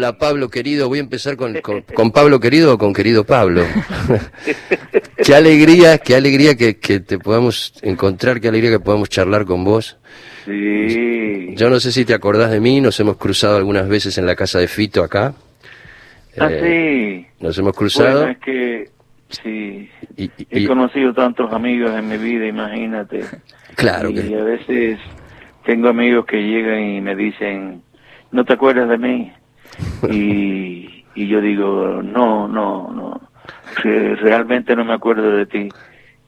Hola Pablo querido, voy a empezar con, con, Pablo querido o con querido Pablo. qué alegría, qué alegría que, que, te podamos encontrar, qué alegría que podamos charlar con vos. Sí. Yo no sé si te acordás de mí, nos hemos cruzado algunas veces en la casa de Fito acá. Ah, eh, sí. Nos hemos cruzado. Bueno, es que sí, he conocido tantos amigos en mi vida, imagínate. Claro y que. a veces tengo amigos que llegan y me dicen, ¿no te acuerdas de mí? Y, y yo digo, no, no, no, realmente no me acuerdo de ti.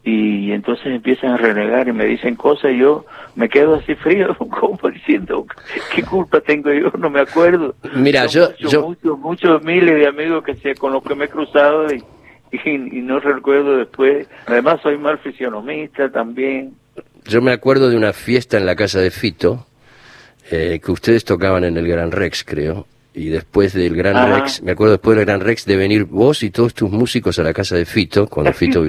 Y entonces empiezan a renegar y me dicen cosas y yo me quedo así frío, como diciendo, ¿qué culpa tengo yo? No me acuerdo. Mira, yo, yo... Muchos, muchos miles de amigos que sé, con los que me he cruzado y, y, no recuerdo después. Además soy mal fisionomista también. Yo me acuerdo de una fiesta en la casa de Fito, eh, que ustedes tocaban en el Gran Rex, creo, y después del Gran Rex, me acuerdo después del Gran Rex de venir vos y todos tus músicos a la casa de Fito, cuando Fito,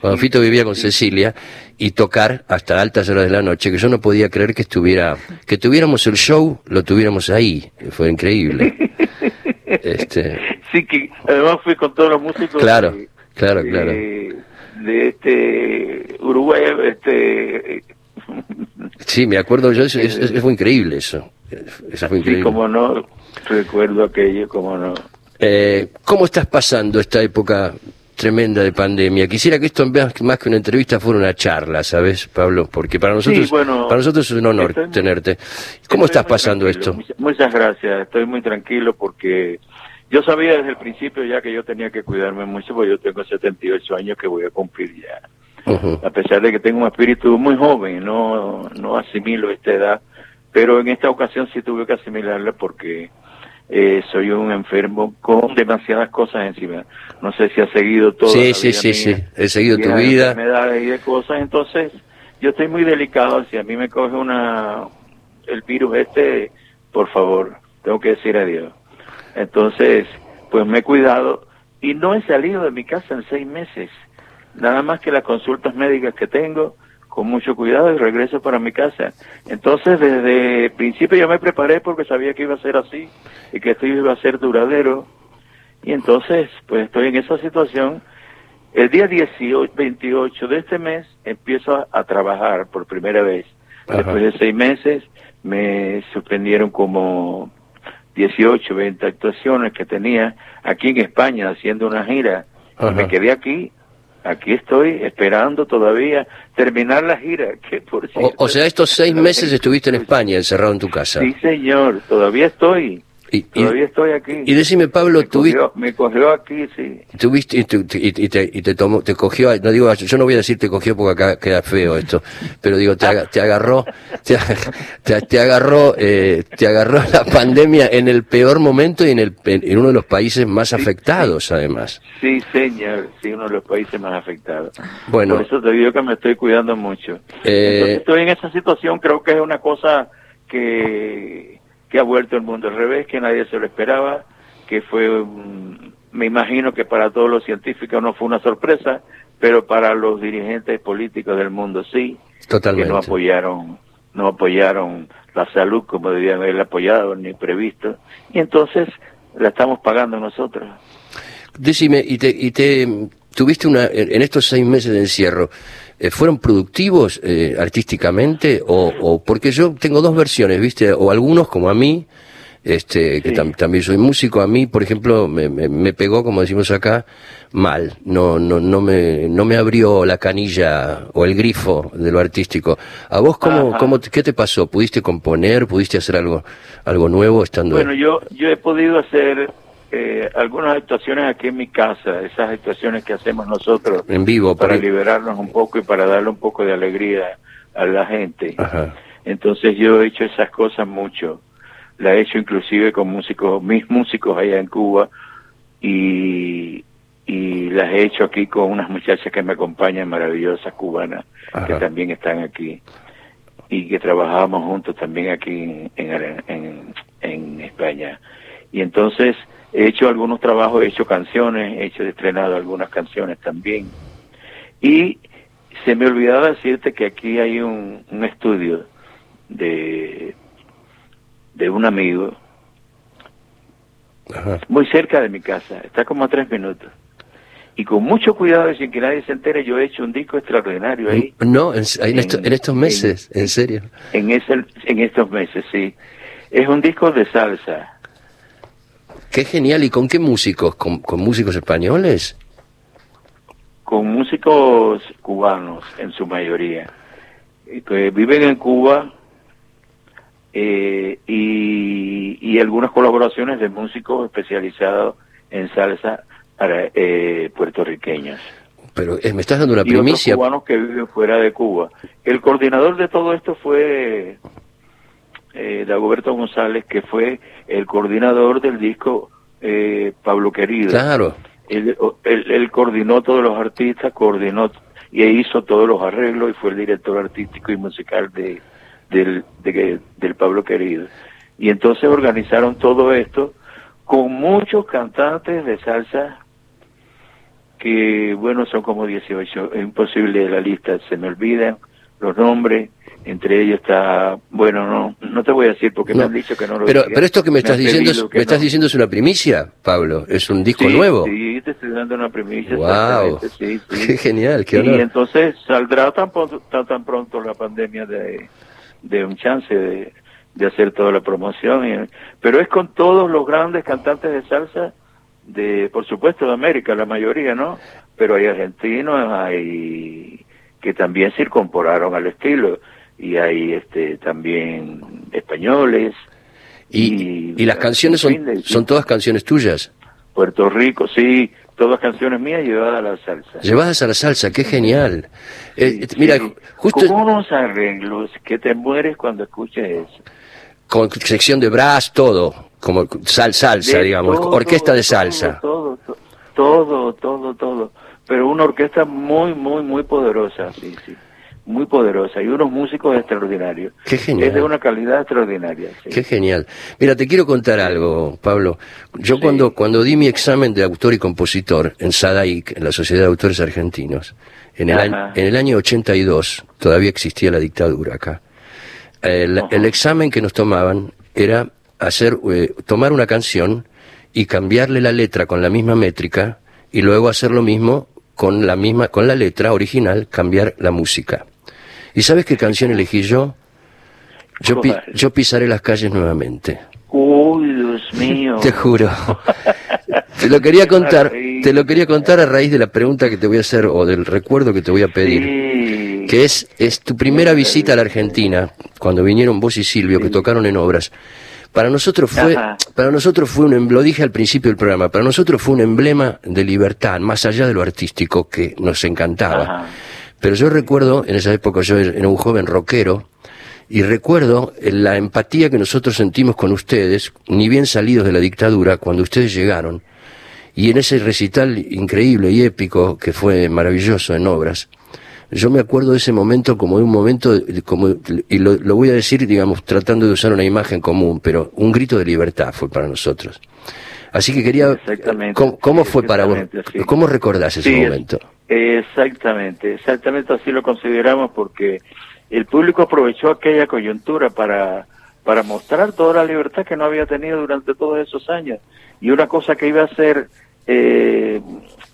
cuando Fito vivía con Cecilia, y tocar hasta altas horas de la noche, que yo no podía creer que estuviera, que tuviéramos el show, lo tuviéramos ahí, fue increíble. este... Sí, que además fui con todos los músicos. Claro, claro, claro. De, este Uruguay, este... Sí, me acuerdo yo, es, es, fue increíble eso. Eso fue increíble. Sí, como no, Recuerdo aquello, como no. Eh, ¿Cómo estás pasando esta época tremenda de pandemia? Quisiera que esto más que una entrevista fuera una charla, ¿sabes, Pablo? Porque para nosotros, para nosotros es un honor tenerte. ¿Cómo estás pasando esto? Muchas gracias, estoy muy tranquilo porque yo sabía desde el principio ya que yo tenía que cuidarme mucho porque yo tengo 78 años que voy a cumplir ya. A pesar de que tengo un espíritu muy joven, no, no asimilo esta edad, pero en esta ocasión sí tuve que asimilarla porque eh, soy un enfermo con demasiadas cosas encima. No sé si has seguido todo. Sí, sí, sí, sí, he seguido tu vida. enfermedades y de cosas, entonces yo estoy muy delicado. Si a mí me coge una el virus este, por favor, tengo que decir adiós. Entonces, pues me he cuidado y no he salido de mi casa en seis meses. Nada más que las consultas médicas que tengo con mucho cuidado y regreso para mi casa. Entonces, desde el principio yo me preparé porque sabía que iba a ser así y que esto iba a ser duradero. Y entonces, pues estoy en esa situación. El día 18, 28 de este mes empiezo a, trabajar por primera vez. Después de seis meses me suspendieron como 18, 20 actuaciones que tenía aquí en España haciendo una gira. Y me quedé aquí aquí estoy esperando todavía terminar la gira. Que por o, sea, estos seis meses estuviste en España, encerrado en tu casa. Sí, señor, todavía estoy. Y, Todavía estoy aquí. Y decime, Pablo, me cogió, me cogió aquí, sí. Tuviste, y, te, y te tomó, te cogió, no digo, yo no voy a decir te cogió porque acá queda feo esto, pero digo, te, te agarró, te, te, agarró, eh, te agarró la pandemia en el peor momento y en, el, en uno de los países más afectados, además. Sí, señor, sí, uno de los países más afectados. Bueno. Por eso te digo que me estoy cuidando mucho. Eh, estoy en esa situación, creo que es una cosa que que ha vuelto el mundo al revés, que nadie se lo esperaba, que fue, me imagino que para todos los científicos no fue una sorpresa, pero para los dirigentes políticos del mundo sí, Totalmente. que no apoyaron, no apoyaron la salud como debían haber apoyado ni previsto, y entonces la estamos pagando nosotros. Decime, y te, y te tuviste una, en estos seis meses de encierro, ¿fueron productivos eh, artísticamente? O, o, porque yo tengo dos versiones, ¿viste? O algunos, como a mí, este, que también soy músico, a mí, por ejemplo, me, me, pegó, como decimos acá, mal. No, no, no me, no me abrió la canilla o el grifo de lo artístico. ¿A vos cómo, cómo, qué te pasó? ¿Pudiste componer? ¿Pudiste hacer algo, algo nuevo estando Bueno, yo, yo he podido hacer eh, algunas actuaciones aquí en mi casa, esas actuaciones que hacemos nosotros en vivo para liberarnos un poco y para darle un poco de alegría a la gente. Entonces yo he hecho esas cosas mucho. La he hecho inclusive con músicos, mis músicos allá en Cuba y, y las he hecho aquí con unas muchachas que me acompañan, maravillosas cubanas, que también están aquí y que trabajamos juntos también aquí en, en, en España. Y entonces He hecho algunos trabajos, he hecho canciones, he hecho estrenado algunas canciones también. Y se me olvidaba decirte que aquí hay un, estudio de, de un amigo Ajá. muy cerca de mi casa, está como a tres minutos. Y con mucho cuidado y sin que nadie se entere, yo he hecho un disco extraordinario ahí, No, en, en esto- En- en estos meses, en serio. en, ese, en estos meses, sí. Es un disco de salsa, Qué genial. ¿Y con qué músicos? ¿Con, con músicos españoles? con músicos cubanos en su mayoría, que viven en Cuba eh, y, y algunas colaboraciones de músicos especializados en salsa para eh, puertorriqueños. Pero eh, me estás dando una y otros primicia. cubanos que viven fuera de Cuba. El coordinador de todo esto fue eh, Dagoberto González, que fue el coordinador del disco eh, Pablo Querido. Claro. Él, él- él coordinó todos los artistas, coordinó y hizo todos los arreglos y fue el director artístico y musical de, del, de- del Pablo Querido. Y entonces organizaron todo esto con muchos cantantes de salsa que, bueno, son como 18, es imposible la lista, se me olvidan los nombres, entre ellos está, bueno, no, no te voy a decir porque me han dicho que no lo Pero, diga. pero esto que me estás diciendo, es, me estás no. diciendo es una primicia, Pablo. Es un disco Sí, nuevo. Sí, te estoy dando una primicia. Wow. exactamente, Sí, sí. Qué genial, qué y entonces saldrá tan pronto, tan, tan pronto la pandemia de, de un chance de, de hacer toda la promoción. y- pero es con todos los grandes cantantes de salsa, de por supuesto de América, la mayoría, ¿no? Pero hay argentinos, hay que también se incorporaron al estilo y hay este también españoles Y, y las en canciones son, de- son todas canciones tuyas. Puerto Rico, sí, todas canciones mías llevadas a la salsa. Llevadas a la salsa, qué genial. Eh, Sí, mira, sí. justo Con unos arreglos que te mueres cuando escuches eso. con sección de brass, todo, como sal, salsa, De digamos, todo, orquesta de salsa. Todo, todo, todo, todo, todo. Pero una orquesta muy, muy, muy poderosa, sí, sí. Muy poderosa. Y unos músicos extraordinarios. Qué genial. Es de una calidad extraordinaria, sí. Qué genial. Mira, te quiero contar algo, Pablo. Yo Sí. cuando, cuando di mi examen de autor y compositor en SADAIC, en la Sociedad de Autores Argentinos, en el, año, en el año 82, todavía existía la dictadura acá, el examen que nos tomaban era hacer, eh, tomar una canción y cambiarle la letra con la misma métrica y luego hacer lo mismo con la misma, con la letra original, cambiar la música. ¿Y sabes qué canción elegí yo? Yo, pi- ¿Cuál? yo pisaré las calles nuevamente. Uy, Dios mío. Te juro. Te lo quería contar, te lo quería contar a raíz de la pregunta que te voy a hacer o del recuerdo que te voy a pedir. Sí. Que es, es tu primera visita a la Argentina, cuando vinieron vos y Silvio, que tocaron en obras. Para nosotros fue, Ajá. para nosotros fue un, em- lo dije al principio del programa, para nosotros fue un emblema de libertad, más allá de lo artístico que nos encantaba. Ajá. Pero yo recuerdo, en esa época yo era un joven rockero, y recuerdo eh, la empatía que nosotros sentimos con ustedes, ni bien salidos de la dictadura, cuando ustedes llegaron, y en ese recital increíble y épico que fue maravilloso en obras, yo me acuerdo de ese momento como de un momento, de- como, y lo, lo voy a decir, digamos, tratando de usar una imagen común, pero un grito de libertad fue para nosotros. Así que quería. ¿cómo, cómo fue para vos? ¿Cómo recordás ese Sí, es- momento? Exactamente, exactamente así lo consideramos porque el público aprovechó aquella coyuntura para, para mostrar toda la libertad que no había tenido durante todos esos años. Y una cosa que iba a ser eh,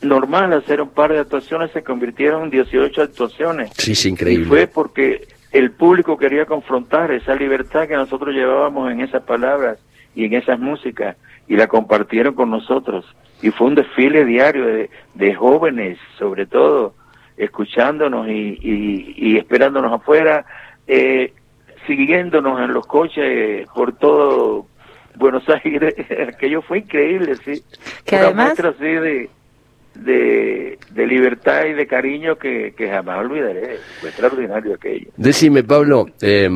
normal, hacer un par de actuaciones, se convirtieron en 18 actuaciones. Sí, sí, Y increíble. fue porque el público quería confrontar esa libertad que nosotros llevábamos en esas palabras y en esas músicas y la compartieron con nosotros. Y fue un desfile diario de, de jóvenes, sobre todo, escuchándonos y, y, y esperándonos afuera, eh, siguiéndonos en los coches por todo Buenos Aires. Aquello fue increíble, sí. Que Una además- muestra así de, de, de libertad y de cariño que, que jamás olvidaré. Fue extraordinario aquello. Decime, Pablo, eh,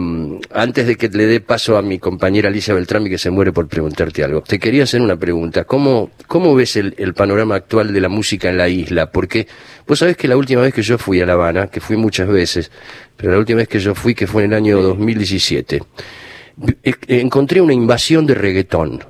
antes de que le dé paso a mi compañera Alicia Beltrami, que se muere por preguntarte algo, te quería hacer una pregunta. ¿Cómo, cómo ves el, el panorama actual de la música en la isla? Porque vos sabés que la última vez que yo fui a La Habana, que fui muchas veces, pero la última vez que yo fui, que fue en el año 2017, vi- eh, encontré una invasión de reggaetón.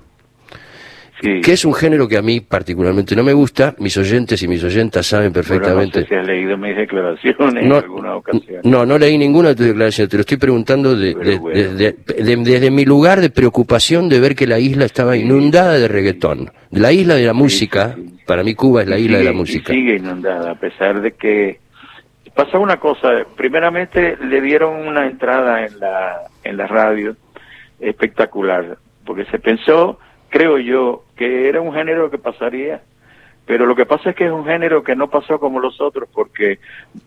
Sí. que es un género que a mí particularmente no me gusta. Mis oyentes y mis oyentas saben Bueno, perfectamente. no sé si has leído mis declaraciones en No, alguna ocasión. no, no leí ninguna de tus declaraciones, te lo estoy preguntando de- Pero de- bueno. desde, de- desde mi lugar de preocupación de ver que la isla estaba inundada de reggaetón. La isla de la música, sí, sí. para mí Cuba es la isla de la música. y sigue inundada, a pesar de que pasa una cosa. Primeramente le dieron una entrada en la, en la radio espectacular, porque se pensó, creo yo, que era un género que pasaría. Pero lo que pasa es que es un género que no pasó como los otros, porque,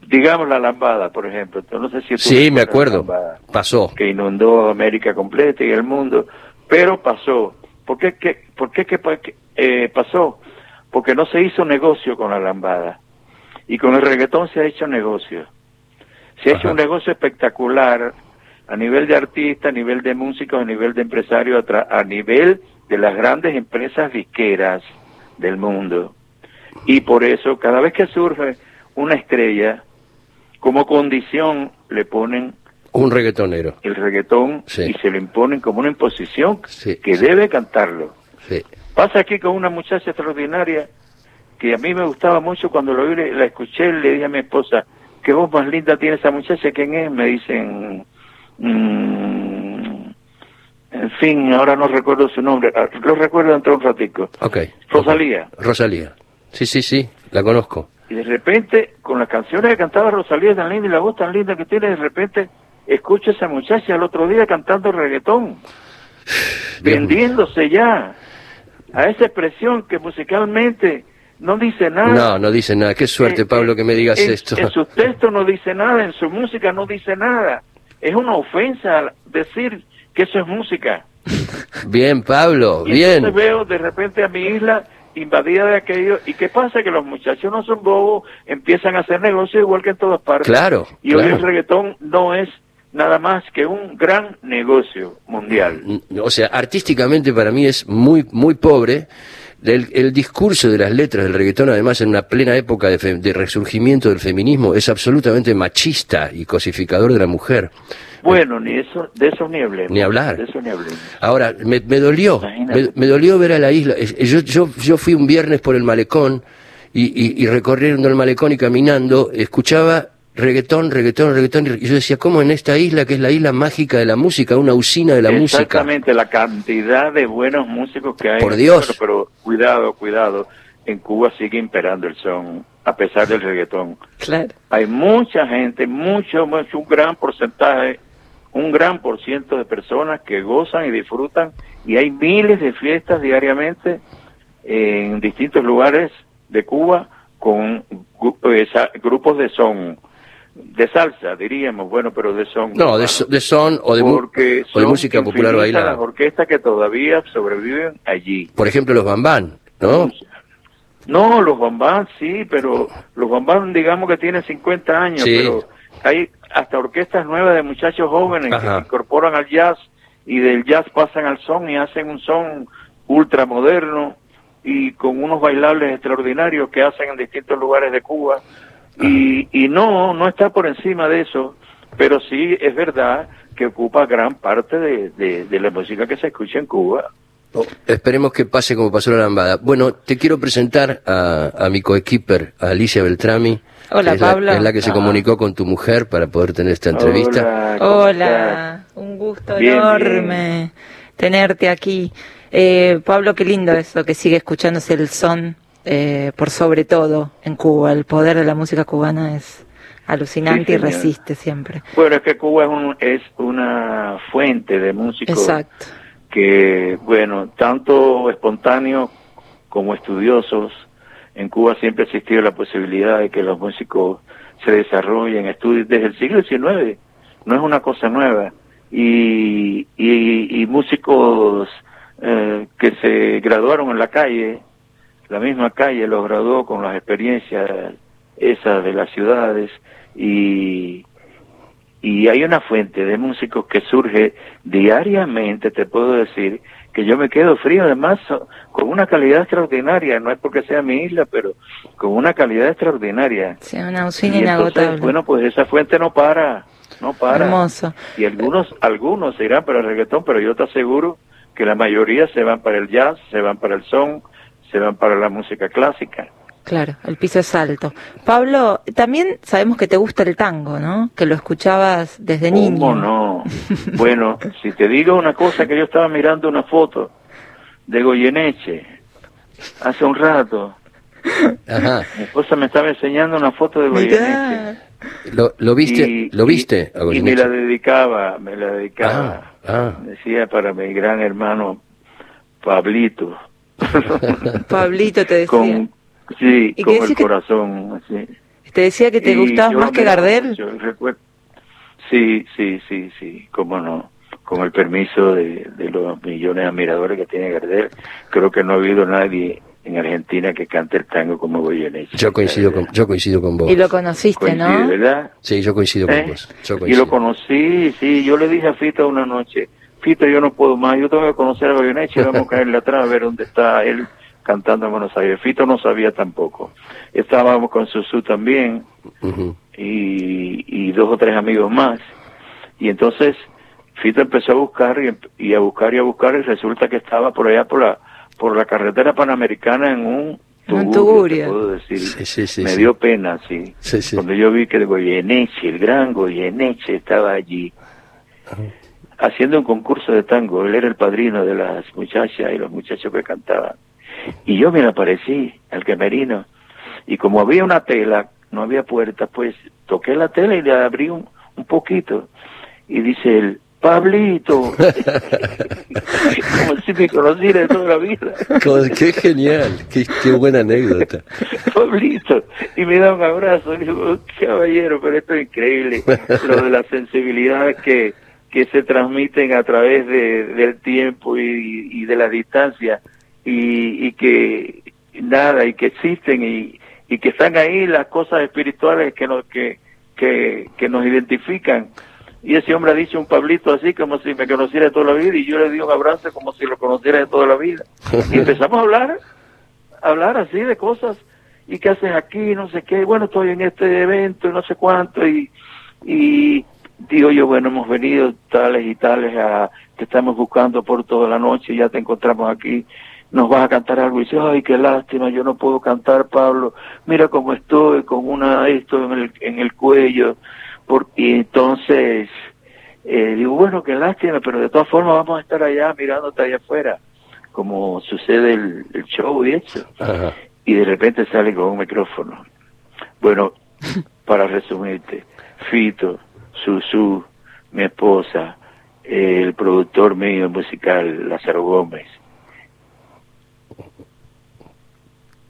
digamos, la lambada, por ejemplo. No sé si Sí, me acuerdo. lambada Pasó. que inundó América completa y el mundo, pero pasó. ¿Por qué, que, por qué que, eh, pasó? Porque no se hizo negocio con la lambada. Y con el reggaetón se ha hecho negocio. Se ha hecho un negocio espectacular a nivel de artistas, a nivel de músicos, a nivel de empresarios, a, a nivel de las grandes empresas disqueras del mundo. Y por eso, cada vez que surge una estrella, como condición le ponen Un reggaetonero. el reggaetón Sí. y se lo imponen como una imposición Sí, que sí. debe cantarlo. Pasa aquí con una muchacha extraordinaria que a mí me gustaba mucho cuando lo oí, la escuché, le dije a mi esposa, qué voz más linda tiene esa muchacha, ¿quién es? Me dicen, mm, en fin, ahora no recuerdo su nombre, Ah, lo recuerdo dentro de un ratico. Ok. Rosalía. Rosalía. Sí, sí, sí, la conozco. Y de repente, con las canciones que cantaba Rosalía tan linda y la voz tan linda que tiene, de repente escucho a esa muchacha el otro día cantando reggaetón, vendiéndose ya a esa expresión que musicalmente no dice nada. No, no dice nada. Qué suerte, Eh, Pablo, que me digas en, esto. En sus textos no dice nada, en su música no dice nada. Es una ofensa decir que eso es música. Bien, Pablo, Y bien. entonces veo de repente a mi isla invadida de aquello. ¿Y qué pasa? Que los muchachos no son bobos, empiezan a hacer negocios igual que en todas partes. Claro, Y hoy el reggaetón no es nada más que un gran negocio mundial. O sea, artísticamente para mí es muy, muy pobre. El, el discurso de las letras del reggaetón, además en una plena época de, fe- de resurgimiento del feminismo, es absolutamente machista y cosificador de la mujer. Bueno, ni eso, de eso ni hablemos. Ni hablar. De eso ni hablemos. Ahora, me, me dolió, me, me dolió ver a la isla. Yo, yo, yo fui un viernes por el malecón y, y, y recorriendo el malecón y caminando, escuchaba reggaetón, reggaetón, reggaetón, y yo decía, ¿cómo en esta isla, que es la isla mágica de la música, una usina de la música? Exactamente, la cantidad de buenos músicos que hay. Por Dios. Bueno, pero cuidado, cuidado. En Cuba sigue imperando el son, a pesar del reggaetón. Claro. Hay mucha gente, mucho, mucho, un gran porcentaje, un gran por ciento de personas que gozan y disfrutan y hay miles de fiestas diariamente en distintos lugares de Cuba con eh, grupos de son, de salsa diríamos, bueno, pero de son. No, de, so- de son o de, Porque o de música popular bailada. las orquestas que todavía sobreviven allí. Por ejemplo, los bambán, ¿no? No, los bombán sí, pero los bombán digamos que tienen 50 años, Sí. pero hay hasta orquestas nuevas de muchachos jóvenes que se incorporan al jazz y del jazz pasan al son y hacen un son ultramoderno y con unos bailables extraordinarios que hacen en distintos lugares de Cuba. Y, y no, no está por encima de eso, pero sí es verdad que ocupa gran parte de, de- de la música que se escucha en Cuba. Oh, Esperemos que pase como pasó la lambada. Bueno, te quiero presentar a, a mi coequiper, a Alicia Beltrami. Hola, es la- Pablo. es la que se Ah. comunicó con tu mujer para poder tener esta entrevista. Hola, ¿cómo Hola, un gusto Bien, enorme tenerte aquí. Eh, Pablo, qué lindo eso, que sigue escuchándose el son eh, por sobre todo en Cuba. El poder de la música cubana es alucinante Sí, y resiste siempre. Bueno, es que Cuba es, un- es una fuente de músicos Exacto. que, bueno, tanto espontáneos como estudiosos, en Cuba siempre ha existido la posibilidad de que los músicos se desarrollen, estudien desde el siglo XIX, no es una cosa nueva, y, y, y músicos eh, que se graduaron en la calle, la misma calle los graduó con las experiencias esas de las ciudades y, y hay una fuente de músicos que surge diariamente, te puedo decir, que yo me quedo frío, además con una calidad extraordinaria, no es porque sea mi isla, pero con una calidad extraordinaria. Sí, una usina Y entonces, inagotable. bueno, pues esa fuente no para, no para. Hermoso. Y algunos, algunos se irán para el reggaetón, pero yo te aseguro que la mayoría se van para el jazz, se van para el son, se van para la música clásica. Claro, el piso es alto. Pablo, también sabemos que te gusta el tango, ¿no? Que lo escuchabas desde niño. ¿Cómo no? bueno, si te digo una cosa, que yo estaba mirando una foto de Goyeneche hace un rato. Ajá. Mi esposa me estaba enseñando una foto de Goyeneche. ¿Lo, lo viste? Y- ¿Lo viste? a Y, me la dedicaba, me la dedicaba. Ah, ah. Decía para mi gran hermano Pablito. Pablito te decía. con, sí, ¿Y con el que- corazón. Te decía que te Y gustabas más que Gardel. yo recuerdo- Sí, sí, sí, sí, cómo no. Con el permiso de, de los millones de admiradores que tiene Gardel, creo que no ha habido nadie en Argentina que cante el tango como Goyeneche. Yo coincido con, yo coincido con vos. Y lo conociste, ¿no? ¿verdad? Sí, yo coincido con ¿Eh? vos. Yo Y lo conocí, sí, yo le dije a Fito una noche, Fito, yo no puedo más, yo tengo que conocer a Goyeneche, vamos a caerle atrás a ver dónde está él cantando en Buenos Aires. Fito no sabía tampoco. Estábamos con Susu también y, y dos o tres amigos más. Y entonces Fito empezó a buscar y, a buscar y a buscar y resulta que estaba por allá por la, por la carretera panamericana en un tugurio, puedo decir. Sí, sí, sí, Me sí. dio pena, sí. Sí, sí. Cuando yo vi que el Goyeneche, el gran Goyeneche estaba allí haciendo un concurso de tango. Él era el padrino de las muchachas y los muchachos que cantaban. Y yo me aparecí al camerino. Y como había una tela, no había puerta, pues toqué la tela y le abrí un, un poquito. Y dice él, Pablito, como si me conociera de toda la vida. Qué genial, qué, qué buena anécdota. Pablito, y me da un abrazo, y digo, "Oh, caballero, pero esto es increíble, lo de la sensibilidad que, que se transmiten a través de, del tiempo y, y de la distancia, y, y que nada, y que existen, y, que están ahí las cosas espirituales que nos, que, que, nos identifican. Y ese hombre ha dicho un Pablito así como si me conociera de toda la vida y yo le di un abrazo como si lo conociera de toda la vida. Y empezamos a hablar hablar así de cosas y qué haces aquí, no sé qué, bueno, estoy en este evento y no sé cuánto y, y digo yo, bueno, hemos venido tales y tales a, te estamos buscando por toda la noche, ya te encontramos aquí, nos vas a cantar algo y dice, ay, qué lástima, yo no puedo cantar, Pablo, mira cómo estoy con una esto en el, en el cuello, por, y entonces eh, digo, bueno, qué lástima, pero de todas formas vamos a estar allá mirándote allá afuera como sucede el, el show y eso. Ajá. Y de repente sale con un micrófono. Bueno, para resumirte, Fito, Susu, mi esposa, el productor mío musical, Lázaro Gómez,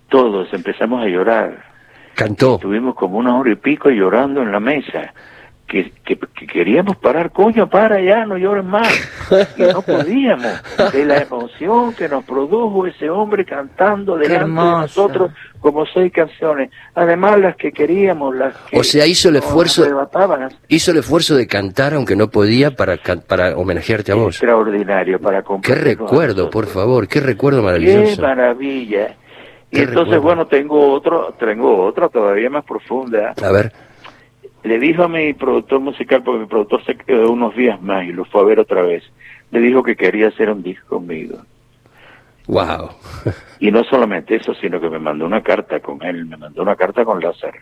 todos empezamos a llorar. Cantó. Estuvimos como una hora y pico llorando en la mesa. Que, que, que queríamos parar, coño, para ya, no llores más. Y no podíamos. De la emoción que nos produjo ese hombre cantando Qué delante de nosotros como seis canciones. Además, las que queríamos, las que O sea, hizo el esfuerzo-. Hizo el esfuerzo de cantar aunque no podía para, para homenajearte a vos. Extraordinario para Qué recuerdo, por favor, qué recuerdo Qué maravilloso. maravilla. Y Qué entonces, recuerdo. bueno, tengo otro, tengo otra todavía más profunda. A ver, le dijo a mi productor musical, porque mi productor se quedó unos días más y lo fue a ver otra vez, le dijo que quería hacer un disco conmigo. wow. Y no solamente eso, sino que me mandó una carta con él, me mandó una carta con Lázaro.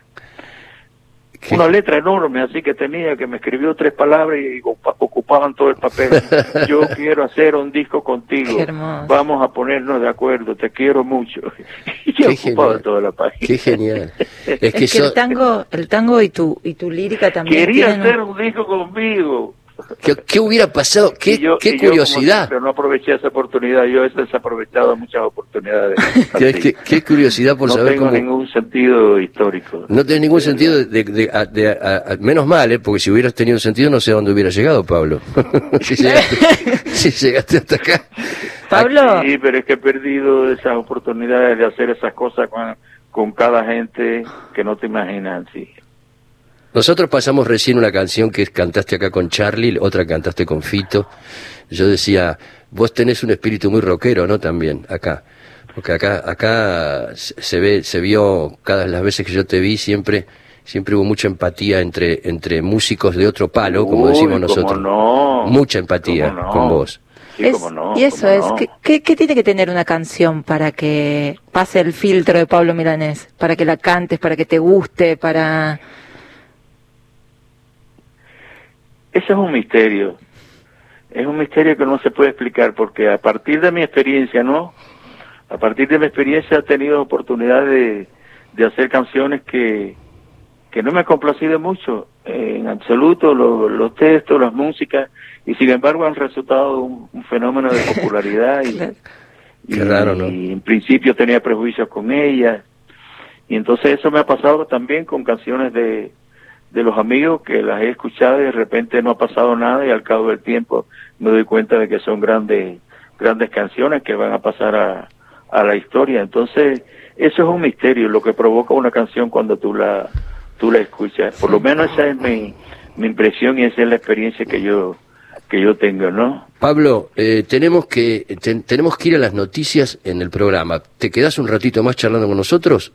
Qué- Una letra enorme, así que tenía, que me escribió tres palabras y ocupa- ocupaban todo el papel. Yo quiero hacer un disco contigo. Qué hermoso. Vamos a ponernos de acuerdo, te quiero mucho. Y yo Qué ocupaba genial. toda la página. Qué genial. Es Es que, el tango, el tango y tu y tu lírica también Quería un- hacer un disco conmigo. ¿Qué, qué hubiera pasado? ¿Qué, yo- yo, curiosidad? siempre, no aproveché esa oportunidad. Yo he desaprovechado muchas oportunidades. Qué, así. qué- qué curiosidad por no saber tengo cómo... ningún sentido histórico. No tiene ningún sentido de, de- a- de- a- a- menos mal, ¿eh? porque si hubieras tenido sentido no sé a dónde hubiera llegado, Pablo. si, llegaste, si llegaste hasta acá. Pablo, Sí, pero es que he perdido esas oportunidades de hacer esas cosas con, con cada gente que no te imaginas. Sí. Nosotros pasamos recién una canción que cantaste acá con Charlie, otra cantaste con Fito. Yo decía, vos tenés un espíritu muy rockero, ¿no? También, acá. Porque acá, acá se ve, se vio cada las veces que yo te vi siempre, siempre hubo mucha empatía entre, entre músicos de otro palo, como Uy, decimos cómo nosotros. no. Mucha empatía Cómo no. con vos. sí, Es- cómo no. y eso es, no. ¿qué, qué, qué tiene que tener una canción para que pase el filtro de Pablo Milanés? Para que la cantes, para que te guste, para... Eso es un misterio. Es un misterio que no se puede explicar porque a partir de mi experiencia, ¿no? A partir de mi experiencia he tenido oportunidad de, de hacer canciones que, que no me han complacido mucho, en absoluto, lo- los textos, las músicas, y sin embargo han resultado un, un fenómeno de popularidad y, Claro. y- Qué raro, ¿no? y en principio tenía prejuicios con ellas. Y entonces eso me ha pasado también con canciones de, de los amigos que las he escuchado y de repente no ha pasado nada y al cabo del tiempo me doy cuenta de que son grandes grandes canciones que van a pasar a, a la historia. Entonces, eso es un misterio, lo que provoca una canción cuando tú la tú la escuchas. Por lo menos esa es mi, mi impresión y esa es la experiencia que yo que yo tengo, ¿no? Pablo, eh, tenemos que ten- tenemos que ir a las noticias en el programa. ¿Te quedas un ratito más charlando con nosotros?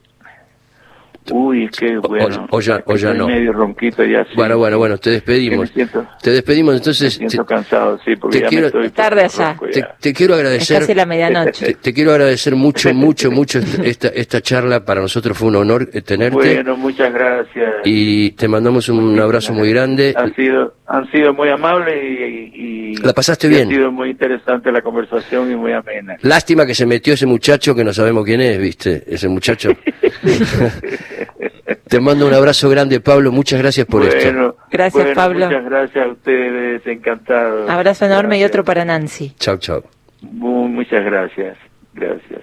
Uy, es que O- bueno. o ya- es o ya no. medio ronquito ya. sí. Bueno, bueno, bueno, te despedimos. Me siento- Te despedimos, Me entonces siento te, cansado, sí, porque te ya quiero- me estoy... Es tarde allá. te- te quiero Es agradecer. casi la medianoche. Te, te quiero agradecer mucho, mucho, mucho esta, esta, charla. Para nosotros fue un honor eh, tenerte. Bueno, muchas gracias. y te mandamos un abrazo muy grande. Han sido, han sido muy amables y, y- La pasaste y bien. Ha sido muy interesante la conversación y muy amena. Lástima que se metió ese muchacho que no sabemos quién es, ¿viste? Ese muchacho. Te mando un abrazo grande, Pablo. Muchas gracias por esto. Gracias, bueno, Pablo. Muchas gracias a ustedes, encantado. Abrazo enorme y otro para Nancy. Chao, chao. Mu- Muchas gracias. Gracias.